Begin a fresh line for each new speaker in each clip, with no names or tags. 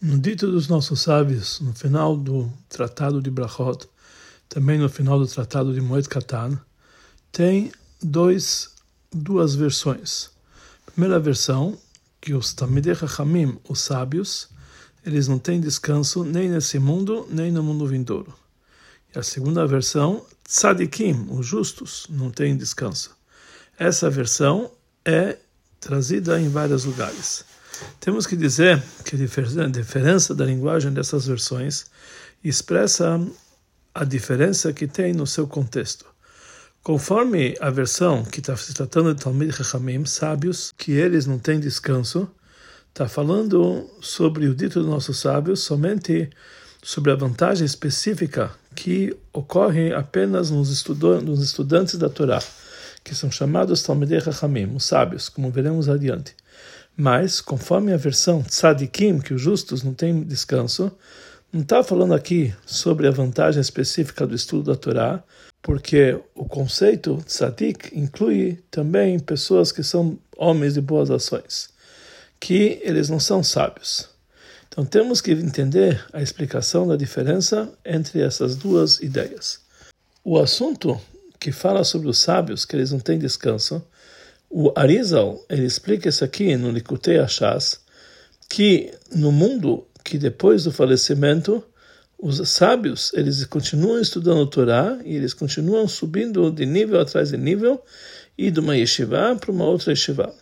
No dito dos nossos sábios, no final do Tratado de Brachot, também no final do Tratado de Moed Katan, tem dois, duas versões. Primeira versão, que os Tamidei Chachamim, os sábios, eles não têm descanso nem nesse mundo, nem no mundo vindouro. E a segunda versão, Tzadikim, os justos, não têm descanso. Essa versão é trazida em vários lugares. Temos que dizer que a diferença da linguagem dessas versões expressa a diferença que tem no seu contexto. Conforme a versão que está se tratando de Talmud Chachamim, sábios, que eles não têm descanso, está falando sobre o dito dos nossos sábios somente sobre a vantagem específica que ocorre apenas nos, estudantes da Torá, que são chamados Talmudei Chachamim, os sábios, como veremos adiante. Mas, conforme a versão tzadikim, que os justos não têm descanso, não está falando aqui sobre a vantagem específica do estudo da Torá, porque o conceito tzadik inclui também pessoas que são homens de boas ações, que eles não são sábios. Então temos que entender a explicação da diferença entre essas duas ideias. O assunto que fala sobre os sábios, que eles não têm descanso, o Arizal, ele explica isso aqui no Likutei Ashas, que no mundo que depois do falecimento, os sábios, eles continuam estudando o Torá e eles continuam subindo de nível atrás de nível e de uma yeshiva para uma outra yeshiva.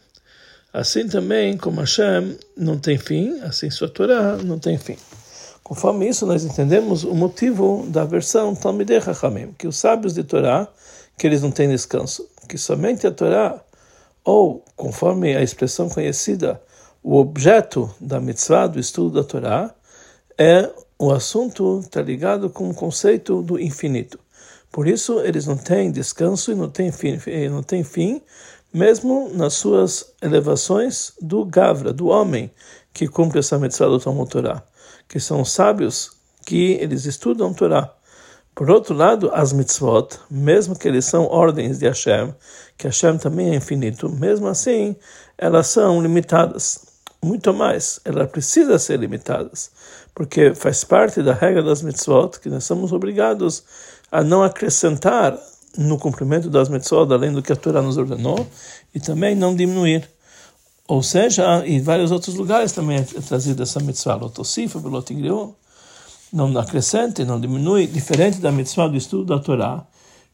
Assim também, como Hashem não tem fim, assim sua Torá não tem fim. Conforme isso, nós entendemos o motivo da versão Talmidei Chachamim, que os sábios de Torá, que eles não têm descanso, que somente a Torá ou, conforme a expressão conhecida, o objeto da mitzvah, do estudo da Torá, é o assunto está ligado com o conceito do infinito. Por isso, eles não têm descanso e não têm fim, não têm fim mesmo nas suas elevações do Gavra, do homem que cumpre essa mitzvah do Talmud Torá, que são sábios que eles estudam Torá. Por outro lado, as mitzvot, mesmo que eles são ordens de Hashem, que Hashem também é infinito, mesmo assim, elas são limitadas. Muito mais, elas precisam ser limitadas, porque faz parte da regra das mitzvot que nós somos obrigados a não acrescentar no cumprimento das mitzvot, além do que a Torá nos ordenou, e também não diminuir. Ou seja, em vários outros lugares também é trazida essa mitzvah, lotosifa, velotigriu, não acrescente, não diminui, diferente da mitzvah do estudo da Torá,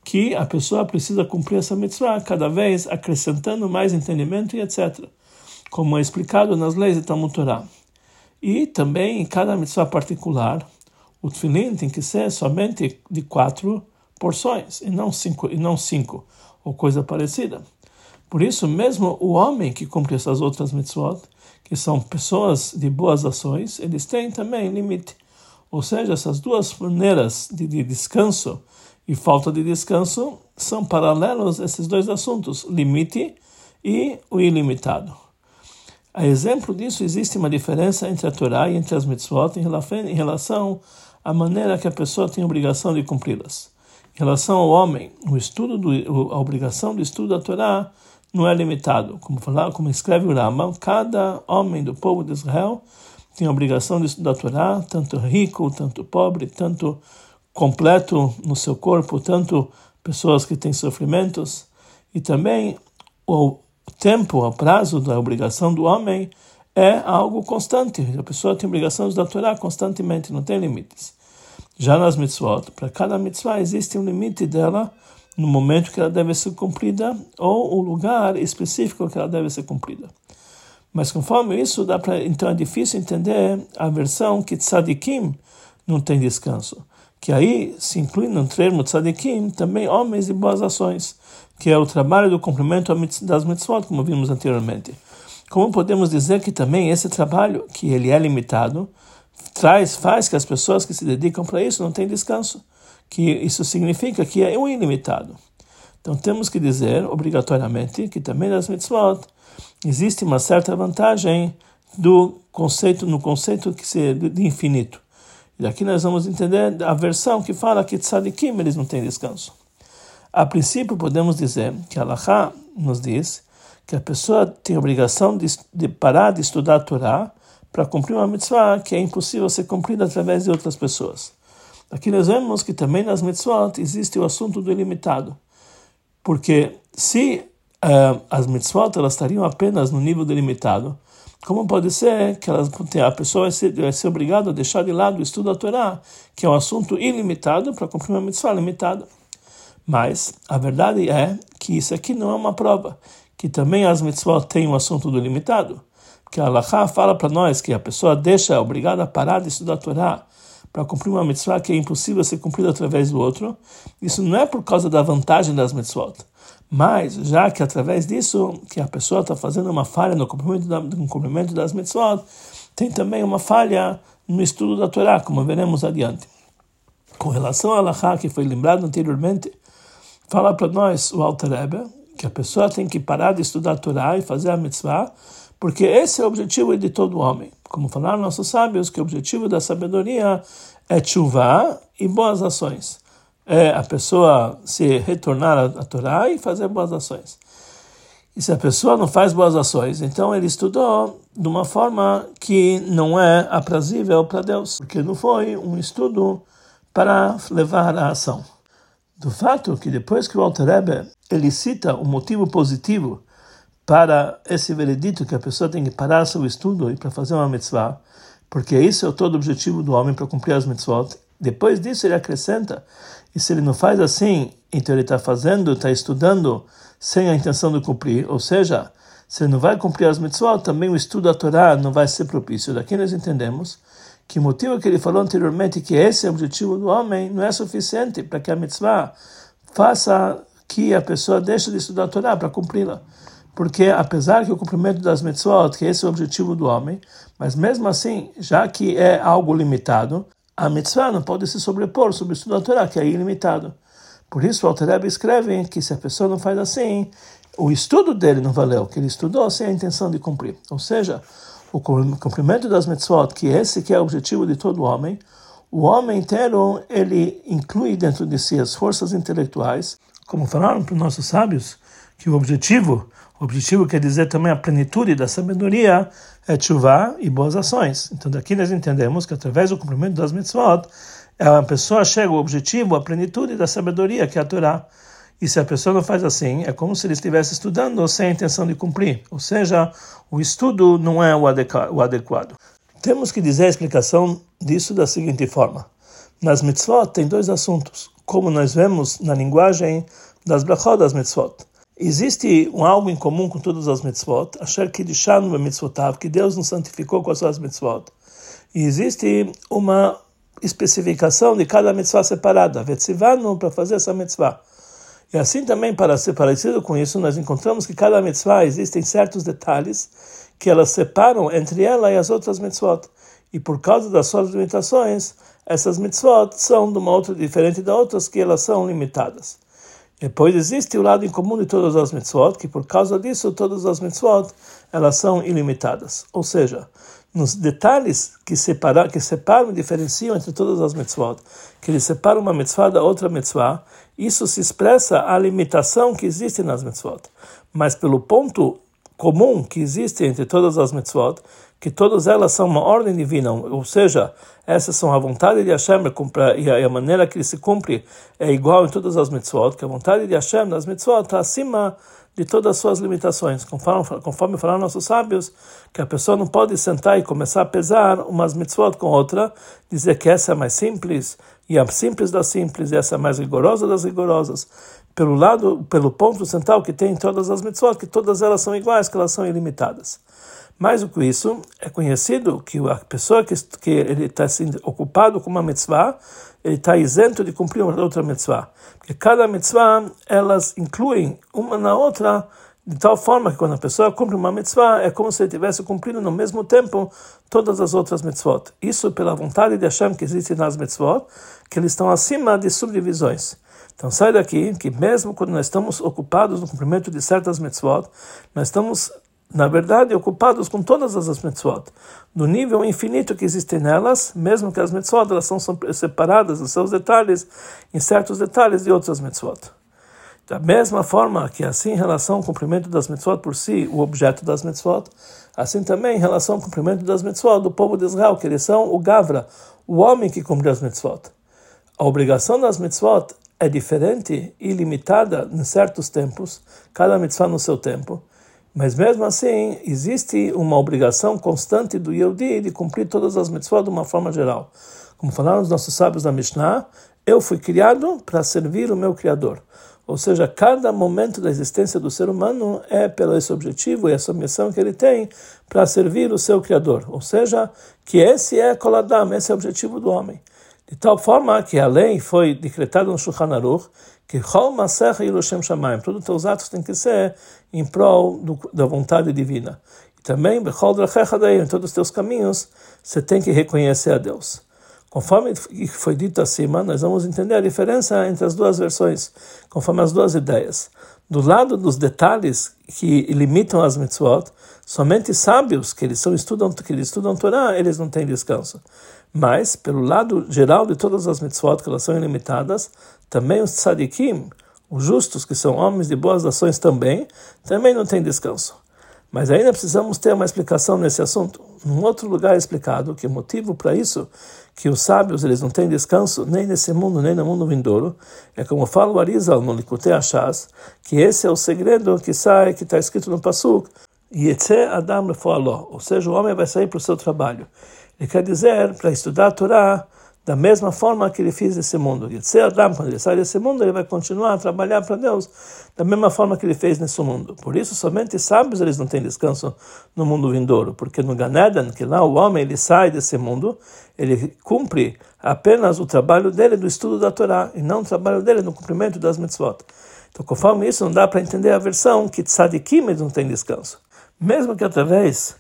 que a pessoa precisa cumprir essa mitzvah cada vez acrescentando mais entendimento e etc. Como é explicado nas leis de Talmud Torá. E também em cada mitzvah particular, o tefilin tem que ser somente de quatro porções e não cinco, e não cinco ou coisa parecida. Por isso, mesmo o homem que cumpre essas outras mitzvot, que são pessoas de boas ações, eles têm também limite. Ou seja, essas duas maneiras de, de descanso e falta de descanso são paralelos esses dois assuntos, limite e o ilimitado. A exemplo disso, existe uma diferença entre a Torá e entre as mitzvot em relação à maneira que a pessoa tem a obrigação de cumpri-las. Em relação ao homem, o estudo do, a obrigação do estudo da Torá não é limitado. Como, falar, como escreve o Rambam, cada homem do povo de Israel tem a obrigação de estudar a Torá, tanto rico, tanto pobre, tanto completo no seu corpo, tanto pessoas que têm sofrimentos, e também o tempo, o prazo da obrigação do homem é algo constante. A pessoa tem obrigação de estudar a Torá constantemente, não tem limites. Já nas mitzvot, para cada mitzvah existe um limite dela no momento que ela deve ser cumprida ou o lugar específico que ela deve ser cumprida. Mas conforme isso, dá para então é difícil entender a versão que tzadikim não tem descanso. Que aí se inclui no termo tzadikim também homens de boas ações, que é o trabalho do cumprimento das mitzvot, como vimos anteriormente. Como podemos dizer que também esse trabalho, que ele é limitado, traz, faz que as pessoas que se dedicam para isso não tenham descanso, que isso significa que é um ilimitado. Então temos que dizer obrigatoriamente que também nas mitzvot existe uma certa vantagem do conceito no conceito que se de infinito. E daqui nós vamos entender a versão que fala que tzadikim eles não têm descanso. A princípio podemos dizer que Allah nos diz que a pessoa tem a obrigação de, de parar de estudar a Torá para cumprir uma mitzvah que é impossível ser cumprida através de outras pessoas. Aqui nós vemos que também nas mitzvot existe o assunto do ilimitado. Porque se uh, as mitzvot elas estariam apenas no nível delimitado, como pode ser que a pessoa vai ser, vai ser obrigada a deixar de lado o estudo da Torá, que é um assunto ilimitado, para cumprir uma mitzvah limitada? Mas a verdade é que isso aqui não é uma prova, que também as mitzvot têm um assunto do limitado. Porque a Allah fala para nós que a pessoa deixa, é obrigada a parar de estudar a Torá para cumprir uma mitzvah que é impossível ser cumprida através do outro. Isso não é por causa da vantagem das mitzvot, mas já que através disso que a pessoa está fazendo uma falha no cumprimento, da, no cumprimento das mitzvot, tem também uma falha no estudo da Torá, como veremos adiante. Com relação à Laha, que foi lembrado anteriormente, fala para nós o Alter Rebbe, que a pessoa tem que parar de estudar a Torá e fazer a mitzvah, porque esse é o objetivo de todo homem. Como falaram nossos sábios, que o objetivo da sabedoria é chuva e boas ações é a pessoa se retornar à Torá e fazer boas ações. E se a pessoa não faz boas ações, então ele estudou de uma forma que não é aprazível para Deus, porque não foi um estudo para levar à ação. Do fato que depois que o Alter Rebbe, ele cita o motivo positivo para esse veredito que a pessoa tem que parar seu estudo e para fazer uma mitzvah, porque esse é o todo objetivo do homem para cumprir as mitzvot. Depois disso ele acrescenta e se ele não faz assim, então ele está fazendo, está estudando sem a intenção de cumprir, ou seja, se ele não vai cumprir as mitzvot, também o estudo da Torá não vai ser propício. Daqui nós entendemos que o motivo que ele falou anteriormente, que esse é o objetivo do homem, não é suficiente para que a mitzvah faça que a pessoa deixe de estudar a Torá para cumpri-la. Porque apesar que o cumprimento das mitzvot, que esse é o objetivo do homem, mas mesmo assim, já que é algo limitado, a mitzvah não pode se sobrepor sobre o estudo da Torá, que é ilimitado. Por isso, o Altareb escreve que se a pessoa não faz assim, o estudo dele não valeu, que ele estudou sem a intenção de cumprir. Ou seja, o cumprimento das mitzvot, que esse que é o objetivo de todo homem, o homem inteiro, ele inclui dentro de si as forças intelectuais, como falaram para os nossos sábios, que o objetivo o objetivo quer dizer também a plenitude da sabedoria é chuva e boas ações. Então daqui nós entendemos que através do cumprimento das mitzvot, a pessoa chega ao objetivo, a plenitude da sabedoria, que é a Torá. E se a pessoa não faz assim, é como se ele estivesse estudando sem a intenção de cumprir. Ou seja, o estudo não é o adequado. Temos que dizer a explicação disso da seguinte forma. Nas mitzvot tem dois assuntos, como nós vemos na linguagem das brachot das mitzvot. Existe um algo em comum com todas as mitzvot, que deixando mitzvotav, que Deus nos santificou com as suas mitzvot. E existe uma especificação de cada mitzvah separada, vetzivano, para fazer essa mitzvah. E assim também, para ser parecido com isso, nós encontramos que cada mitzvah existem certos detalhes que elas separam entre ela e as outras mitzvot. E por causa das suas limitações, essas mitzvot são de uma outra diferente das outras que elas são limitadas. Depois existe o lado em comum de todas as mitzvot, que por causa disso todas as mitzvot elas são ilimitadas. Ou seja, nos detalhes que separam, que separam e diferenciam entre todas as mitzvot, que eles separam uma mitzvah da outra mitzvah, isso se expressa a limitação que existe nas mitzvot. Mas pelo ponto comum que existe entre todas as mitzvot, que todas elas são uma ordem divina, ou seja, essas são a vontade de Hashem e a maneira que ele se cumpre é igual em todas as mitzvot, que a vontade de Hashem nas mitzvot está acima de todas as suas limitações. Conforme, conforme falaram nossos sábios, que a pessoa não pode sentar e começar a pesar umas mitzvot com outra, dizer que essa é mais simples, e a simples das simples, e essa mais rigorosa das rigorosas, pelo lado, pelo ponto central que tem em todas as mitzvot, que todas elas são iguais, que elas são ilimitadas. Mais do que isso, é conhecido que a pessoa que, que ele está sendo ocupado com uma mitzvah, ele está isento de cumprir uma outra mitzvah. Porque cada mitzvah, elas incluem uma na outra, de tal forma que quando a pessoa cumpre uma mitzvah, é como se ele estivesse cumprindo no mesmo tempo todas as outras mitzvot. Isso pela vontade de Hashem que existe nas mitzvot, que eles estão acima de subdivisões. Então sai daqui que mesmo quando nós estamos ocupados no cumprimento de certas mitzvot, nós estamos na verdade, ocupados com todas as mitzvot, do nível infinito que existe nelas, mesmo que as mitzvot elas são separadas nos seus detalhes, em certos detalhes de outras mitzvot. Da mesma forma que assim em relação ao cumprimento das mitzvot por si, o objeto das mitzvot, assim também em relação ao cumprimento das mitzvot do povo de Israel, que eles são o Gavra, o homem que cumpre as mitzvot. A obrigação das mitzvot é diferente e limitada em certos tempos, cada mitzvah no seu tempo. Mas mesmo assim, existe uma obrigação constante do Yehudi de cumprir todas as mitzvot de uma forma geral. Como falaram os nossos sábios da Mishnah, eu fui criado para servir o meu Criador. Ou seja, cada momento da existência do ser humano é pelo esse objetivo e essa missão que ele tem para servir o seu Criador. Ou seja, que esse é Koladam, esse é o objetivo do homem. De tal forma que a lei foi decretada no Shulchan Aruch que todos os teus atos têm que ser em prol do, da vontade divina. E também, Bechol em todos os teus caminhos, você tem que reconhecer a Deus. Conforme foi dito acima, nós vamos entender a diferença entre as duas versões, conforme as duas ideias. Do lado dos detalhes que limitam as mitzvot, somente sábios que eles são estudam que eles estudam Torá, eles não têm descanso. Mas, pelo lado geral de todas as mitzvot, que elas são ilimitadas, também os tzadikim, os justos, que são homens de boas ações também, também não têm descanso. Mas ainda precisamos ter uma explicação nesse assunto. Num outro lugar explicado que o motivo para isso, que os sábios eles não têm descanso nem nesse mundo nem no mundo vindouro, é como fala o Arizal no Likutei Ashaz, que esse é o segredo que sai, que está escrito no Pasuk, Yetze Adam Lefoaló, ou seja, o homem vai sair para o seu trabalho. Ele quer dizer, para estudar a Torá, da mesma forma que ele fez esse mundo. Yetze Adam, quando ele sai desse mundo, ele vai continuar a trabalhar para Deus, da mesma forma que ele fez nesse mundo. Por isso, somente sábios eles não têm descanso no mundo vindouro, porque no Ganeden, que lá o homem ele sai desse mundo, ele cumpre apenas o trabalho dele do estudo da Torá, e não o trabalho dele no cumprimento das mitzvot. Então, conforme isso, não dá para entender a versão que tzadikim eles não têm descanso. Mesmo que através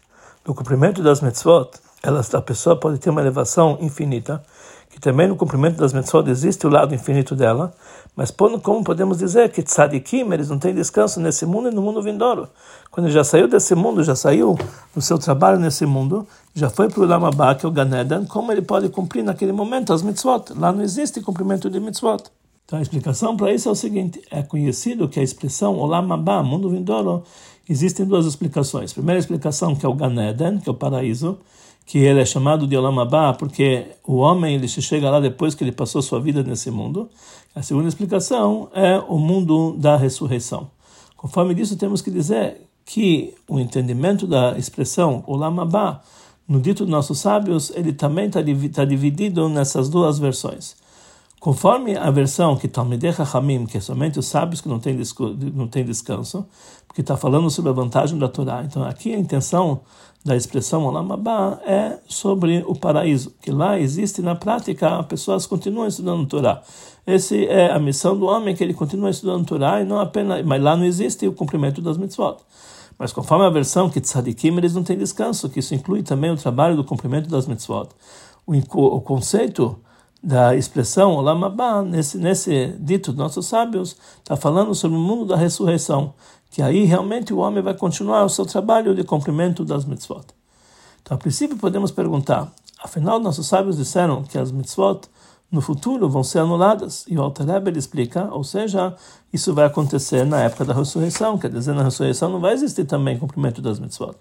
do cumprimento das mitzvot, elas, a pessoa pode ter uma elevação infinita, que também no cumprimento das mitzvot existe o lado infinito dela, mas como podemos dizer que tzadikim, eles não têm descanso nesse mundo e no mundo vindouro. Quando já saiu desse mundo, já saiu do seu trabalho nesse mundo, já foi para o Lamabá, que é o Ganeden, como ele pode cumprir naquele momento as mitzvot? Lá não existe cumprimento de mitzvot. Então a explicação para isso é o seguinte: é conhecido que a expressão Olam Abba, mundo vindouro, existem duas explicações. Primeira explicação que é o Ganeden, que é o paraíso, que ele é chamado de Olam Abba porque o homem ele se chega lá depois que ele passou sua vida nesse mundo. A segunda explicação é o mundo da ressurreição. Conforme disso, temos que dizer que o entendimento da expressão Olam Abba, no dito dos nossos sábios, ele também está tá dividido nessas duas versões. Conforme a versão que Talmidei Hamim, que é somente os sábios que não têm, não têm descanso, porque está falando sobre a vantagem da Torá. Então, aqui a intenção da expressão Olam é sobre o paraíso, que lá existe na prática, as pessoas continuam estudando Torá. Essa é a missão do homem, que ele continua estudando Torá, e não apenas, mas lá não existe o cumprimento das mitzvot. Mas conforme a versão que tzadikim, eles não têm descanso, que isso inclui também o trabalho do cumprimento das mitzvot. O, o conceito da expressão Olam nesse, nesse dito dos nossos sábios, está falando sobre o mundo da ressurreição, que aí realmente o homem vai continuar o seu trabalho de cumprimento das mitzvot. Então, a princípio, podemos perguntar, afinal, nossos sábios disseram que as mitzvot no futuro vão ser anuladas, e o Alter Rebbe explica, ou seja, isso vai acontecer na época da ressurreição, quer dizer, na ressurreição não vai existir também cumprimento das mitzvot.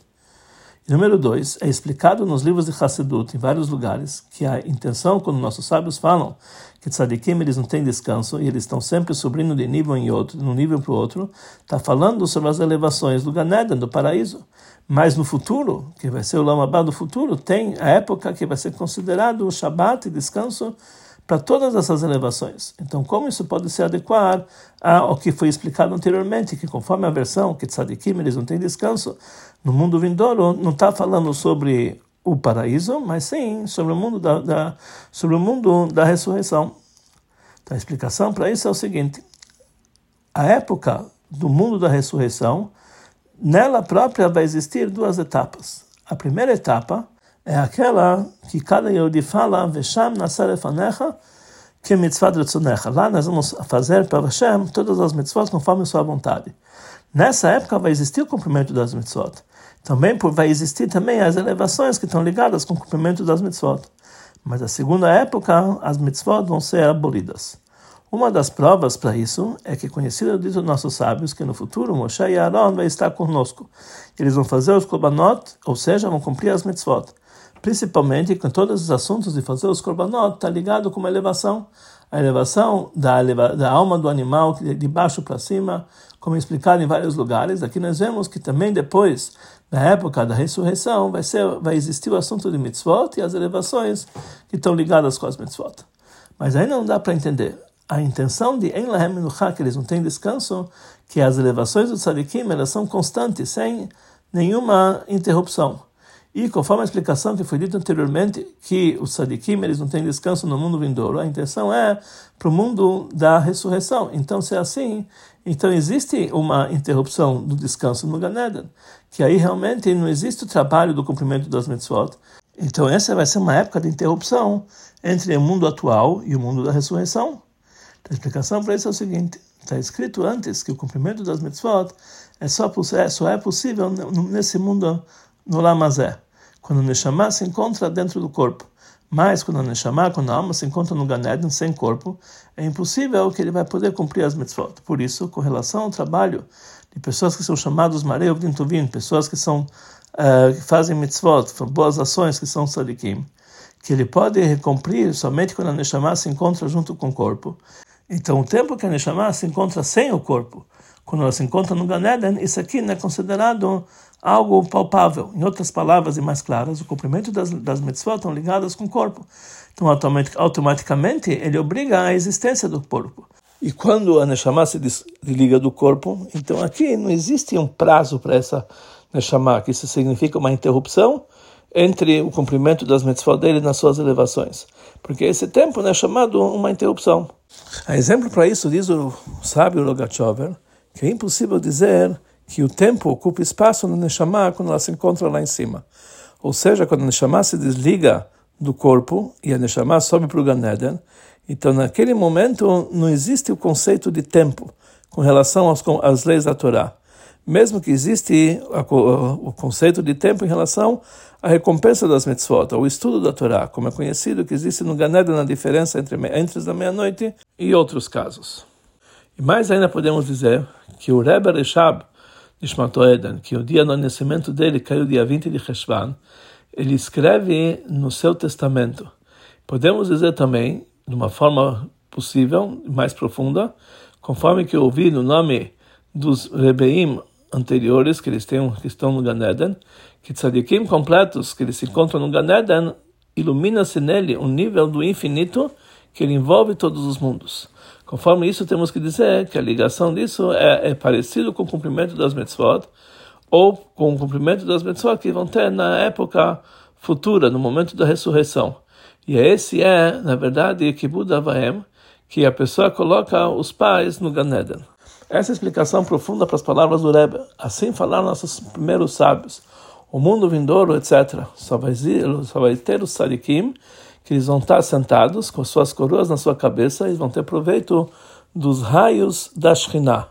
Número dois, é explicado nos livros de Hassedut, em vários lugares, que a intenção, quando nossos sábios falam que tzadikim eles não têm descanso e eles estão sempre subindo de nível em outro, de um nível para o outro, está falando sobre as elevações do Ganeden, do paraíso. Mas no futuro, que vai ser o Lamabá do futuro, tem a época que vai ser considerado o Shabat e descanso para todas essas elevações. Então, como isso pode se adequar ao que foi explicado anteriormente, que conforme a versão que tzadikim eles não têm descanso, no mundo vindouro não está falando sobre o paraíso, mas sim sobre o mundo da, da sobre o mundo da ressurreição. Então, a explicação para isso é o seguinte: a época do mundo da ressurreição, nela própria vai existir duas etapas. A primeira etapa é aquela que cada Yehudi fala, Vesham Nasarefanecha, que mitzvah retzonecha. Lá nós vamos fazer para Hashem todas as mitzvot conforme sua vontade. Nessa época vai existir o cumprimento das mitzvot. Também vai existir também as elevações que estão ligadas com o cumprimento das mitzvot. Mas a segunda época, as mitzvot vão ser abolidas. Uma das provas para isso é que conhecido dos nossos sábios que no futuro Moshe e Aaron vai estar conosco. Eles vão fazer os korbanot, ou seja, vão cumprir as mitzvot. Principalmente com todos os assuntos de fazer os korbanot, está ligado com uma elevação. A elevação da, da alma do animal de baixo para cima, como explicado em vários lugares. Aqui nós vemos que também depois, na época da ressurreição, vai, ser, vai existir o assunto de mitzvot e as elevações que estão ligadas com as mitzvot. Mas aí não dá para entender a intenção de En Lahem que eles não têm descanso, que as elevações do tzadikim elas são constantes, sem nenhuma interrupção. E conforme a explicação que foi dita anteriormente, que os tzadikim eles não têm descanso no mundo vindouro, a intenção é para o mundo da ressurreição. Então, se é assim, então existe uma interrupção do descanso no Ganeden, que aí realmente não existe o trabalho do cumprimento das mitzvot. Então, essa vai ser uma época de interrupção entre o mundo atual e o mundo da ressurreição. A explicação para isso é o seguinte: está escrito antes que o cumprimento das mitzvot é só, é, só é possível nesse mundo no Lamazé, quando o Neshama se encontra dentro do corpo. Mas quando o Neshama, quando a alma se encontra no Ganeden sem corpo, é impossível que ele vai poder cumprir as mitzvot. Por isso, com relação ao trabalho de pessoas que são chamados Mareu Vintuvin, pessoas que são uh, que fazem mitzvot, boas ações que são sadikim, que ele pode cumprir somente quando a Neshama se encontra junto com o corpo. Então, o tempo que a Neshama se encontra sem o corpo, quando ela se encontra no Ganeden, isso aqui não é considerado algo palpável. Em outras palavras e mais claras, o cumprimento das, das mitzvot estão ligadas com o corpo. Então, automaticamente, ele obriga a existência do corpo. E quando a Neshama se desliga do corpo, então aqui não existe um prazo para essa Neshama, que isso significa uma interrupção entre o cumprimento das mitzvot dele nas suas elevações. Porque esse tempo é chamado uma interrupção. A exemplo para isso diz o sábio Rogachover que é impossível dizer que o tempo ocupa espaço no Neshama quando ela se encontra lá em cima. Ou seja, quando a Neshama se desliga do corpo e a Neshama sobe para o Ganeden, então naquele momento não existe o conceito de tempo com relação às leis da Torá. Mesmo que existe o conceito de tempo em relação à recompensa das mitzvot, o estudo da Torá, como é conhecido que existe no Ganeden a diferença entre, entre a meia-noite e outros casos. E mais ainda podemos dizer que o Rebbe Reshab Nishmato Eden, que o dia do nascimento dele caiu dia 20 de Cheshvan, ele escreve no seu testamento. Podemos dizer também, de uma forma possível, mais profunda, conforme que eu ouvi no nome dos Rebeim anteriores, que eles têm, que estão no Ganeden, que tzadikim completos, que eles se encontram no Ganeden, ilumina-se nele um nível do infinito que ele envolve todos os mundos. Conforme isso, temos que dizer que a ligação disso é, é parecido com o cumprimento das mitzvot, ou com o cumprimento das mitzvot que vão ter na época futura, no momento da ressurreição. E esse é, na verdade, Kibud Avaim, que a pessoa coloca os pais no Ganeden. Essa é explicação profunda para as palavras do Rebbe. Assim falaram nossos primeiros sábios. O mundo vindouro, etc., só vai, só vai ter os sadikim, que eles vão estar sentados com suas coroas na sua cabeça e vão ter proveito dos raios da Shekhinah.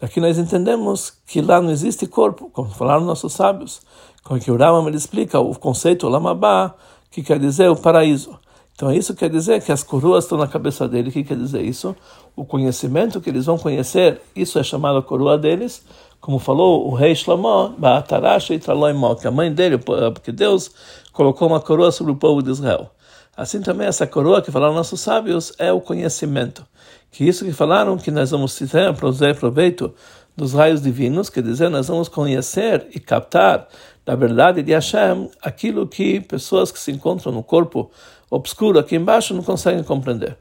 Aqui nós entendemos que lá não existe corpo, como falaram nossos sábios. Como que o Rama ele explica o conceito Lamabá, que quer dizer o paraíso. Então isso quer dizer que as coroas estão na cabeça dele. O que quer dizer isso? O conhecimento que eles vão conhecer, isso é chamado a coroa deles. Como falou o rei Shlomo, Baatarasha e Traloimó, que a mãe dele, porque Deus colocou uma coroa sobre o povo de Israel. Assim também essa coroa que falaram nossos sábios é o conhecimento. Que isso que falaram que nós vamos ter proveito dos raios divinos, quer dizer, nós vamos conhecer e captar da verdade de Hashem aquilo que pessoas que se encontram no corpo obscuro aqui embaixo não conseguem compreender.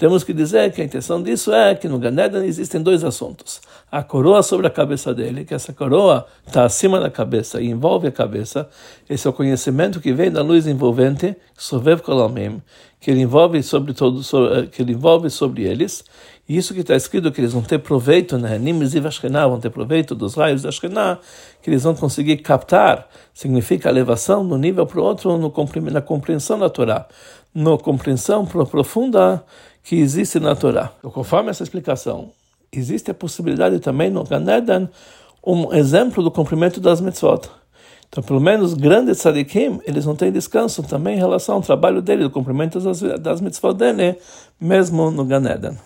Temos que dizer que a intenção disso é que no Ganeden existem dois assuntos. A coroa sobre a cabeça dele, que essa coroa está acima da cabeça e envolve a cabeça. Esse é o conhecimento que vem da luz envolvente, Sovev Kolamim, que ele envolve sobre todo, eh, que ele envolve sobre eles. E isso que está escrito que eles vão ter proveito, né? Nimes e Vashkená vão ter proveito dos raios da Shkená, que eles vão conseguir captar, significa elevação de um nível para o outro no, na compreensão da Torá, na compreensão profunda que existe na Torá. Então, conforme essa explicação, existe a possibilidade também no Ganeden um exemplo do cumprimento das mitzvot. Então, pelo menos grandes tzadikim, eles não têm descanso também em relação ao trabalho dele, do cumprimento das, das mitzvot dele, mesmo no Ganeden.